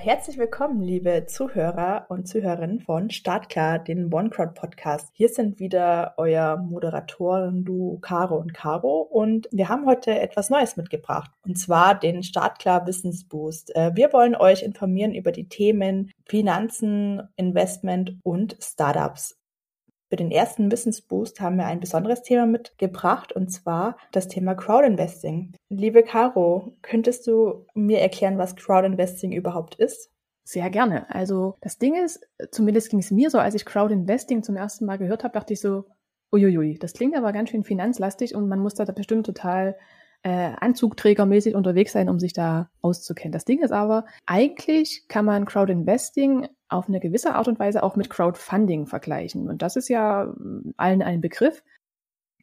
Herzlich willkommen, liebe Zuhörer und Zuhörerinnen von Startklar, den OneCrowd Podcast. Hier sind wieder euer Moderatoren, du, Caro und Caro. Und wir haben heute etwas Neues mitgebracht. Und zwar den Startklar Wissensboost. Äh, wir wollen euch informieren über die Themen Finanzen, Investment und Startups. Für den ersten Wissensboost haben wir ein besonderes Thema mitgebracht und zwar das Thema Crowdinvesting. Liebe Caro, könntest du mir erklären, was Crowdinvesting überhaupt ist? Sehr gerne. Also das Ding ist, zumindest ging es mir so, als ich Crowdinvesting zum ersten Mal gehört habe, dachte ich so, uiuiui, das klingt aber ganz schön finanzlastig und man muss da bestimmt total äh, Anzugträgermäßig unterwegs sein, um sich da auszukennen. Das Ding ist aber, eigentlich kann man Crowdinvesting auf eine gewisse Art und Weise auch mit Crowdfunding vergleichen. Und das ist ja mm, allen ein Begriff.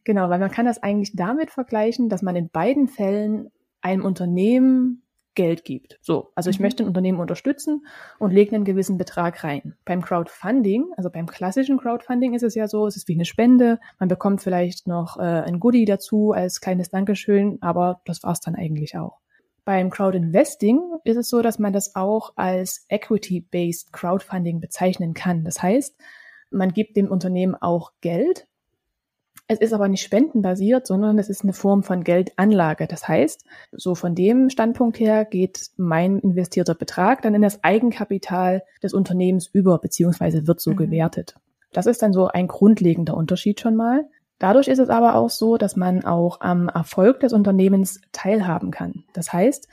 Genau, weil man kann das eigentlich damit vergleichen, dass man in beiden Fällen einem Unternehmen Geld gibt. So, also ich mhm. möchte ein Unternehmen unterstützen und lege einen gewissen Betrag rein. Beim Crowdfunding, also beim klassischen Crowdfunding ist es ja so, es ist wie eine Spende, man bekommt vielleicht noch äh, ein Goodie dazu als kleines Dankeschön, aber das war's dann eigentlich auch. Beim Crowdinvesting ist es so, dass man das auch als Equity-Based Crowdfunding bezeichnen kann. Das heißt, man gibt dem Unternehmen auch Geld, es ist aber nicht spendenbasiert, sondern es ist eine Form von Geldanlage. Das heißt, so von dem Standpunkt her geht mein investierter Betrag dann in das Eigenkapital des Unternehmens über, beziehungsweise wird so mhm. gewertet. Das ist dann so ein grundlegender Unterschied schon mal. Dadurch ist es aber auch so, dass man auch am Erfolg des Unternehmens teilhaben kann. Das heißt,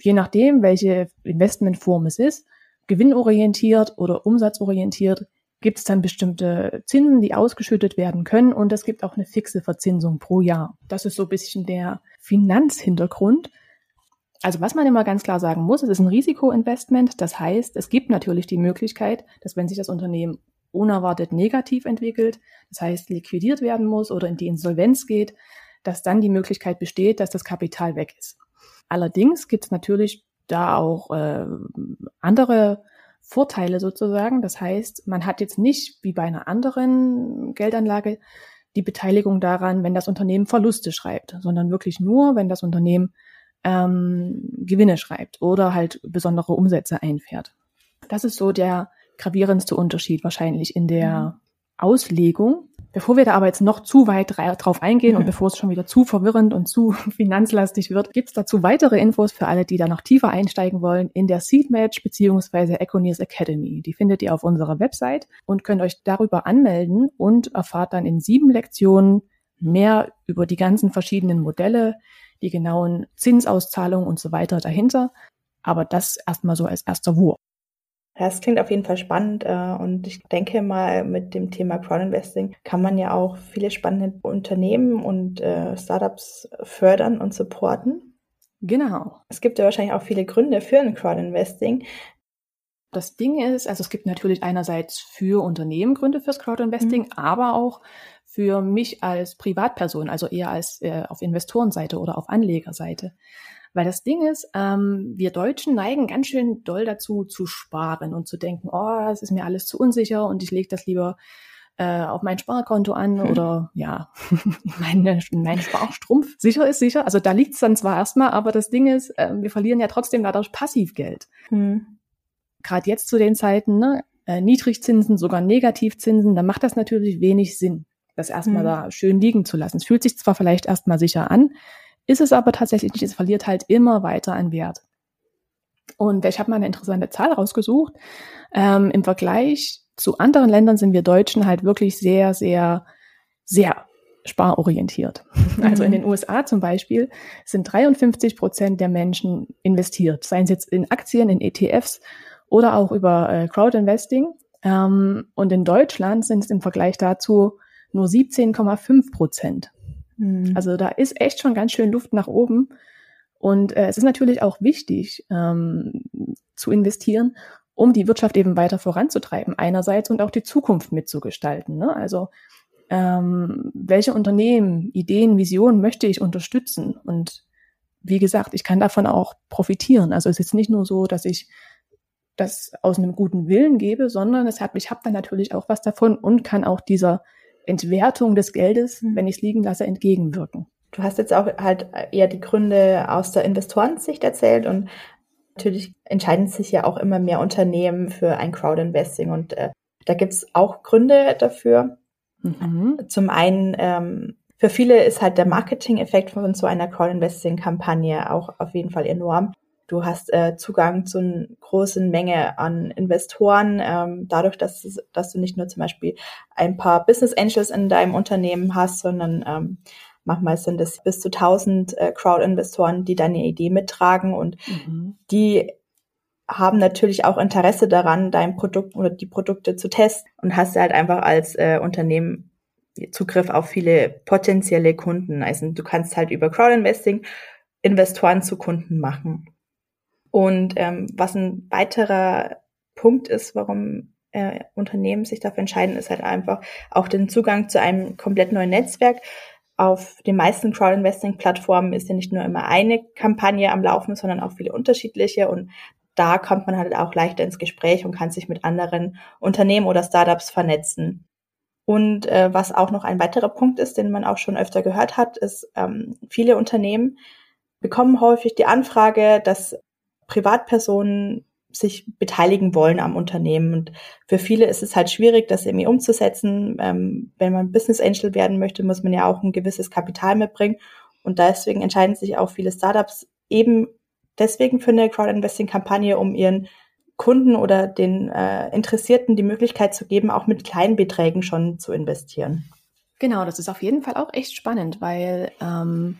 je nachdem, welche Investmentform es ist, gewinnorientiert oder umsatzorientiert, gibt es dann bestimmte Zinsen, die ausgeschüttet werden können und es gibt auch eine fixe Verzinsung pro Jahr. Das ist so ein bisschen der Finanzhintergrund. Also was man immer ganz klar sagen muss, es ist ein Risikoinvestment. Das heißt, es gibt natürlich die Möglichkeit, dass wenn sich das Unternehmen unerwartet negativ entwickelt, das heißt liquidiert werden muss oder in die Insolvenz geht, dass dann die Möglichkeit besteht, dass das Kapital weg ist. Allerdings gibt es natürlich da auch äh, andere Vorteile sozusagen. Das heißt, man hat jetzt nicht wie bei einer anderen Geldanlage die Beteiligung daran, wenn das Unternehmen Verluste schreibt, sondern wirklich nur, wenn das Unternehmen ähm, Gewinne schreibt oder halt besondere Umsätze einfährt. Das ist so der gravierendste Unterschied wahrscheinlich in der mhm. Auslegung Bevor wir da aber jetzt noch zu weit drauf eingehen und bevor es schon wieder zu verwirrend und zu finanzlastig wird, gibt es dazu weitere Infos für alle, die da noch tiefer einsteigen wollen in der Seedmatch bzw. Econiers Academy. Die findet ihr auf unserer Website und könnt euch darüber anmelden und erfahrt dann in sieben Lektionen mehr über die ganzen verschiedenen Modelle, die genauen Zinsauszahlungen und so weiter dahinter. Aber das erstmal so als erster Wurf. Ja, es klingt auf jeden Fall spannend äh, und ich denke mal, mit dem Thema Crowdinvesting kann man ja auch viele spannende Unternehmen und äh, Startups fördern und supporten. Genau. Es gibt ja wahrscheinlich auch viele Gründe für ein Crowdinvesting. Das Ding ist, also es gibt natürlich einerseits für Unternehmen Gründe fürs Crowdinvesting, mhm. aber auch für mich als Privatperson, also eher als äh, auf Investorenseite oder auf Anlegerseite. Weil das Ding ist, ähm, wir Deutschen neigen ganz schön doll dazu zu sparen und zu denken, oh, es ist mir alles zu unsicher und ich lege das lieber äh, auf mein Sparkonto an hm. oder ja, mein, mein Sparstrumpf. Sicher ist sicher. Also da liegt es dann zwar erstmal, aber das Ding ist, äh, wir verlieren ja trotzdem dadurch Passivgeld. Hm. Gerade jetzt zu den Zeiten, ne, äh, Niedrigzinsen, sogar Negativzinsen, da macht das natürlich wenig Sinn, das erstmal hm. da schön liegen zu lassen. Es fühlt sich zwar vielleicht erstmal sicher an, ist es aber tatsächlich nicht. Es verliert halt immer weiter an Wert. Und ich habe mal eine interessante Zahl rausgesucht. Ähm, Im Vergleich zu anderen Ländern sind wir Deutschen halt wirklich sehr, sehr, sehr sparorientiert. Mhm. Also in den USA zum Beispiel sind 53 Prozent der Menschen investiert, seien es jetzt in Aktien, in ETFs oder auch über äh, Crowdinvesting. Ähm, und in Deutschland sind es im Vergleich dazu nur 17,5 Prozent. Mhm. Also da ist echt schon ganz schön Luft nach oben. Und äh, es ist natürlich auch wichtig ähm, zu investieren, um die Wirtschaft eben weiter voranzutreiben, einerseits und auch die Zukunft mitzugestalten. Ne? Also ähm, welche Unternehmen, Ideen, Visionen möchte ich unterstützen? Und wie gesagt, ich kann davon auch profitieren. Also es ist jetzt nicht nur so, dass ich das aus einem guten Willen gebe, sondern es hat, ich habe dann natürlich auch was davon und kann auch dieser Entwertung des Geldes, mhm. wenn ich es liegen lasse, entgegenwirken. Du hast jetzt auch halt eher die Gründe aus der Investorensicht erzählt und Natürlich entscheiden sich ja auch immer mehr Unternehmen für ein Crowdinvesting und äh, da gibt's auch Gründe dafür. Mhm. Zum einen, ähm, für viele ist halt der Marketing-Effekt von so einer Crowdinvesting-Kampagne auch auf jeden Fall enorm. Du hast äh, Zugang zu einer großen Menge an Investoren, ähm, dadurch, dass, dass du nicht nur zum Beispiel ein paar Business Angels in deinem Unternehmen hast, sondern ähm, manchmal sind es bis zu 1000 äh, Crowd-Investoren, die deine Idee mittragen und mhm. die haben natürlich auch Interesse daran, dein Produkt oder die Produkte zu testen und hast halt einfach als äh, Unternehmen Zugriff auf viele potenzielle Kunden. Also du kannst halt über Crowdinvesting Investoren zu Kunden machen. Und ähm, was ein weiterer Punkt ist, warum äh, Unternehmen sich dafür entscheiden, ist halt einfach auch den Zugang zu einem komplett neuen Netzwerk. Auf den meisten Crowdinvesting-Plattformen ist ja nicht nur immer eine Kampagne am Laufen, sondern auch viele unterschiedliche. Und da kommt man halt auch leichter ins Gespräch und kann sich mit anderen Unternehmen oder Startups vernetzen. Und äh, was auch noch ein weiterer Punkt ist, den man auch schon öfter gehört hat, ist, ähm, viele Unternehmen bekommen häufig die Anfrage, dass Privatpersonen sich beteiligen wollen am Unternehmen. Und für viele ist es halt schwierig, das irgendwie umzusetzen. Ähm, wenn man Business Angel werden möchte, muss man ja auch ein gewisses Kapital mitbringen. Und deswegen entscheiden sich auch viele Startups eben deswegen für eine Crowdinvesting-Kampagne, um ihren Kunden oder den äh, Interessierten die Möglichkeit zu geben, auch mit kleinen Beträgen schon zu investieren. Genau, das ist auf jeden Fall auch echt spannend, weil ähm,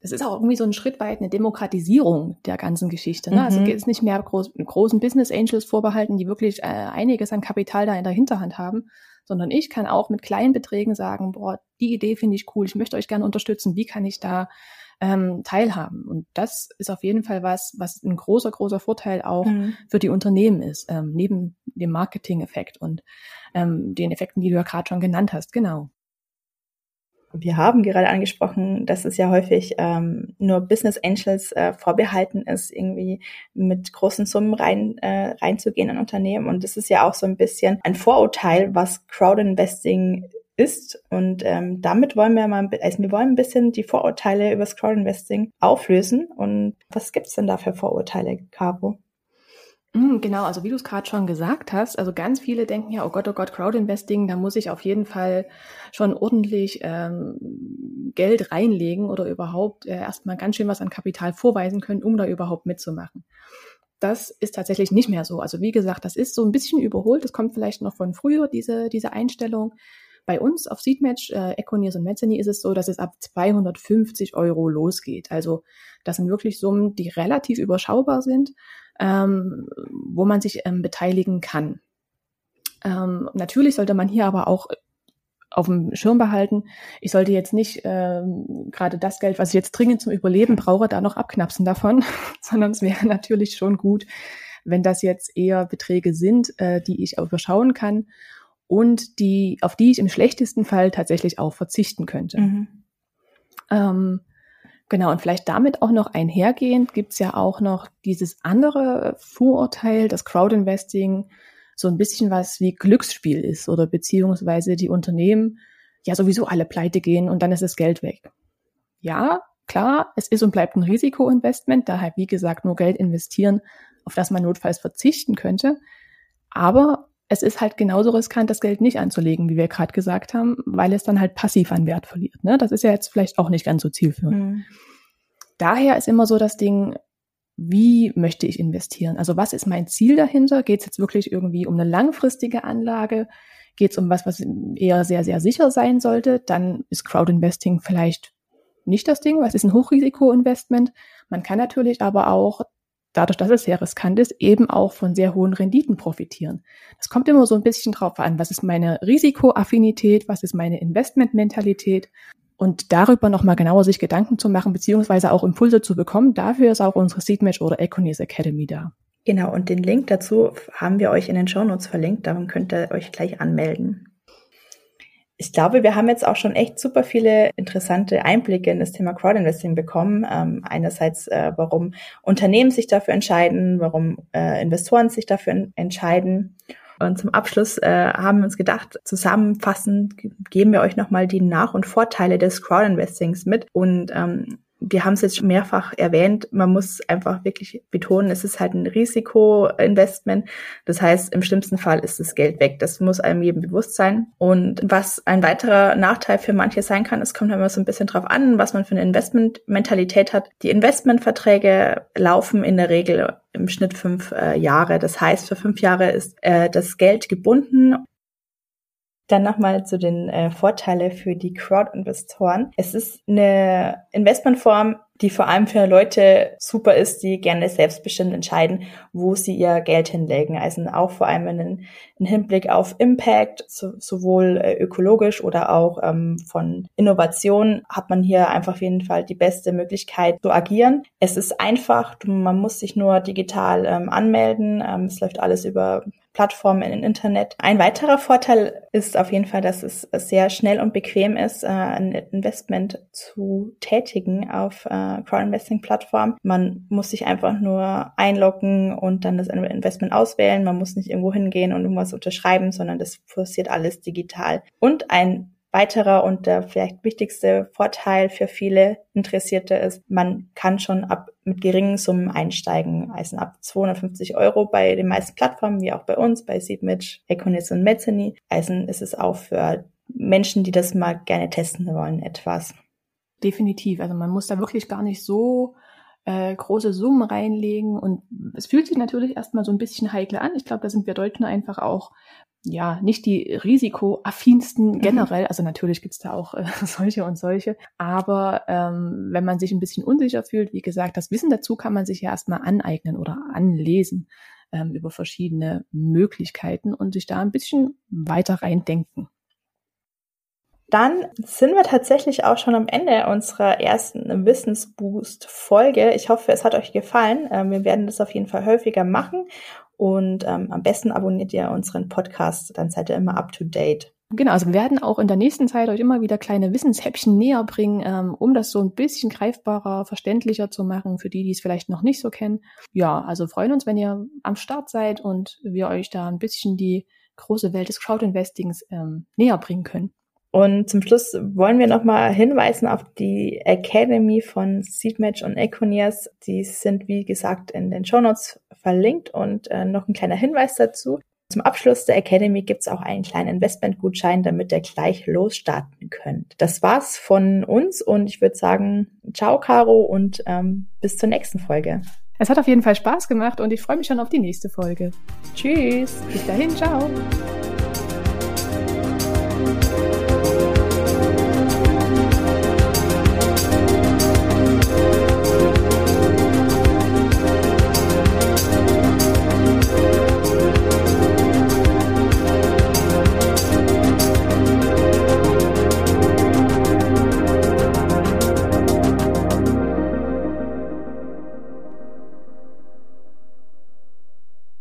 das ist auch irgendwie so ein Schritt weit eine Demokratisierung der ganzen Geschichte. Ne? Also mhm. Also geht es nicht mehr groß, großen Business Angels vorbehalten, die wirklich äh, einiges an Kapital da in der Hinterhand haben, sondern ich kann auch mit kleinen Beträgen sagen, boah, die Idee finde ich cool, ich möchte euch gerne unterstützen, wie kann ich da ähm, teilhaben. Und das ist auf jeden Fall was, was ein großer, großer Vorteil auch mhm. für die Unternehmen ist, ähm, neben dem Marketing-Effekt und ähm, den Effekten, die du ja gerade schon genannt hast. Genau. Wir haben gerade angesprochen, dass es ja häufig ähm, nur Business Angels äh, vorbehalten ist, irgendwie mit großen Summen rein äh, reinzugehen in Unternehmen. Und das ist ja auch so ein bisschen ein Vorurteil, was Crowdinvesting ist. Und ähm, damit wollen wir mal, also wir wollen ein bisschen die Vorurteile über das Crowdinvesting auflösen. Und was gibt's denn da für Vorurteile, Caro? Mm, genau, also wie du es gerade schon gesagt hast, also ganz viele denken ja, oh Gott, oh Gott, Crowdinvesting, da muss ich auf jeden Fall schon ordentlich ähm, Geld reinlegen oder überhaupt äh, erstmal ganz schön was an Kapital vorweisen können, um da überhaupt mitzumachen. Das ist tatsächlich nicht mehr so. Also wie gesagt, das ist so ein bisschen überholt. Das kommt vielleicht noch von früher, diese, diese Einstellung. Bei uns auf Seedmatch, äh, Econiers und Mezzany ist es so, dass es ab 250 Euro losgeht. Also das sind wirklich Summen, die relativ überschaubar sind, ähm, wo man sich ähm, beteiligen kann. Ähm, natürlich sollte man hier aber auch auf dem Schirm behalten. Ich sollte jetzt nicht ähm, gerade das Geld, was ich jetzt dringend zum Überleben brauche, da noch abknapsen davon, sondern es wäre natürlich schon gut, wenn das jetzt eher Beträge sind, äh, die ich überschauen kann und die, auf die ich im schlechtesten Fall tatsächlich auch verzichten könnte. Mhm. Ähm, genau, und vielleicht damit auch noch einhergehend gibt's ja auch noch dieses andere Vorurteil, dass Crowdinvesting so ein bisschen was wie Glücksspiel ist oder beziehungsweise die Unternehmen ja sowieso alle pleite gehen und dann ist das Geld weg. Ja, klar, es ist und bleibt ein Risikoinvestment, daher wie gesagt nur Geld investieren, auf das man notfalls verzichten könnte. Aber es ist halt genauso riskant, das Geld nicht anzulegen, wie wir gerade gesagt haben, weil es dann halt passiv an Wert verliert. Ne? Das ist ja jetzt vielleicht auch nicht ganz so zielführend. Mhm. Daher ist immer so das Ding, wie möchte ich investieren? Also was ist mein Ziel dahinter? Geht es jetzt wirklich irgendwie um eine langfristige Anlage? Geht es um was, was eher sehr, sehr sicher sein sollte? Dann ist Crowdinvesting vielleicht nicht das Ding, weil es ist ein Hochrisikoinvestment. Man kann natürlich aber auch dadurch, dass es sehr riskant ist, eben auch von sehr hohen Renditen profitieren. Das kommt immer so ein bisschen drauf an, was ist meine Risikoaffinität, was ist meine Investmentmentalität und darüber nochmal genauer sich Gedanken zu machen, beziehungsweise auch Impulse zu bekommen. Dafür ist auch unsere Seedmatch oder Econies Academy da. Genau, und den Link dazu haben wir euch in den Show Notes verlinkt, darum könnt ihr euch gleich anmelden ich glaube, wir haben jetzt auch schon echt super viele interessante Einblicke in das Thema Crowdinvesting bekommen. Ähm, einerseits, äh, warum Unternehmen sich dafür entscheiden, warum äh, Investoren sich dafür entscheiden. Und zum Abschluss äh, haben wir uns gedacht, zusammenfassend geben wir euch nochmal die Nach- und Vorteile des Crowdinvestings mit und ähm, wir haben es jetzt mehrfach erwähnt, man muss einfach wirklich betonen, es ist halt ein Risikoinvestment. Das heißt, im schlimmsten Fall ist das Geld weg. Das muss einem jedem bewusst sein. Und was ein weiterer Nachteil für manche sein kann, es kommt immer so ein bisschen drauf an, was man für eine Investmentmentalität hat. Die Investmentverträge laufen in der Regel im Schnitt fünf äh, Jahre. Das heißt, für fünf Jahre ist äh, das Geld gebunden dann nochmal zu den äh, Vorteile für die Crowd-Investoren. Es ist eine Investmentform, die vor allem für Leute super ist, die gerne selbstbestimmt entscheiden, wo sie ihr Geld hinlegen. Also auch vor allem in, in Hinblick auf Impact, so, sowohl äh, ökologisch oder auch ähm, von Innovation, hat man hier einfach auf jeden Fall die beste Möglichkeit zu agieren. Es ist einfach, man muss sich nur digital ähm, anmelden. Ähm, es läuft alles über Plattformen im Internet. Ein weiterer Vorteil ist auf jeden Fall, dass es sehr schnell und bequem ist, äh, ein Investment zu tätigen auf äh, Crowd-Investing-Plattformen. Man muss sich einfach nur einloggen und dann das Investment auswählen. Man muss nicht irgendwo hingehen und irgendwas unterschreiben, sondern das passiert alles digital. Und ein weiterer und der vielleicht wichtigste Vorteil für viele Interessierte ist, man kann schon ab mit geringen Summen einsteigen, also ab 250 Euro bei den meisten Plattformen, wie auch bei uns, bei Seedmitch, Econis und Mezzany. Also ist es auch für Menschen, die das mal gerne testen wollen, etwas. Definitiv. Also man muss da wirklich gar nicht so äh, große Summen reinlegen und es fühlt sich natürlich erstmal so ein bisschen heikel an. Ich glaube, da sind wir Deutschen einfach auch ja, nicht die risikoaffinsten mhm. generell. Mhm. Also natürlich gibt's da auch äh, solche und solche. Aber ähm, wenn man sich ein bisschen unsicher fühlt, wie gesagt, das Wissen dazu kann man sich ja erstmal aneignen oder anlesen ähm, über verschiedene Möglichkeiten und sich da ein bisschen weiter reindenken. Dann sind wir tatsächlich auch schon am Ende unserer ersten Wissensboost-Folge. Ich hoffe, es hat euch gefallen. Ähm, wir werden das auf jeden Fall häufiger machen. Und ähm, am besten abonniert ihr unseren Podcast, dann seid ihr immer up to date. Genau, also wir werden auch in der nächsten Zeit euch immer wieder kleine Wissenshäppchen näher bringen, ähm, um das so ein bisschen greifbarer, verständlicher zu machen, für die, die es vielleicht noch nicht so kennen. Ja, also freuen uns, wenn ihr am Start seid und wir euch da ein bisschen die große Welt des Crowdinvestings ähm, näher bringen können. Und zum Schluss wollen wir nochmal hinweisen auf die Academy von Seedmatch und Econias. Die sind, wie gesagt, in den Show Notes verlinkt und äh, noch ein kleiner Hinweis dazu. Zum Abschluss der Academy gibt's auch einen kleinen Investmentgutschein, damit ihr gleich losstarten könnt. Das war's von uns und ich würde sagen, ciao Caro und ähm, bis zur nächsten Folge. Es hat auf jeden Fall Spaß gemacht und ich freue mich schon auf die nächste Folge. Tschüss, bis dahin, ciao.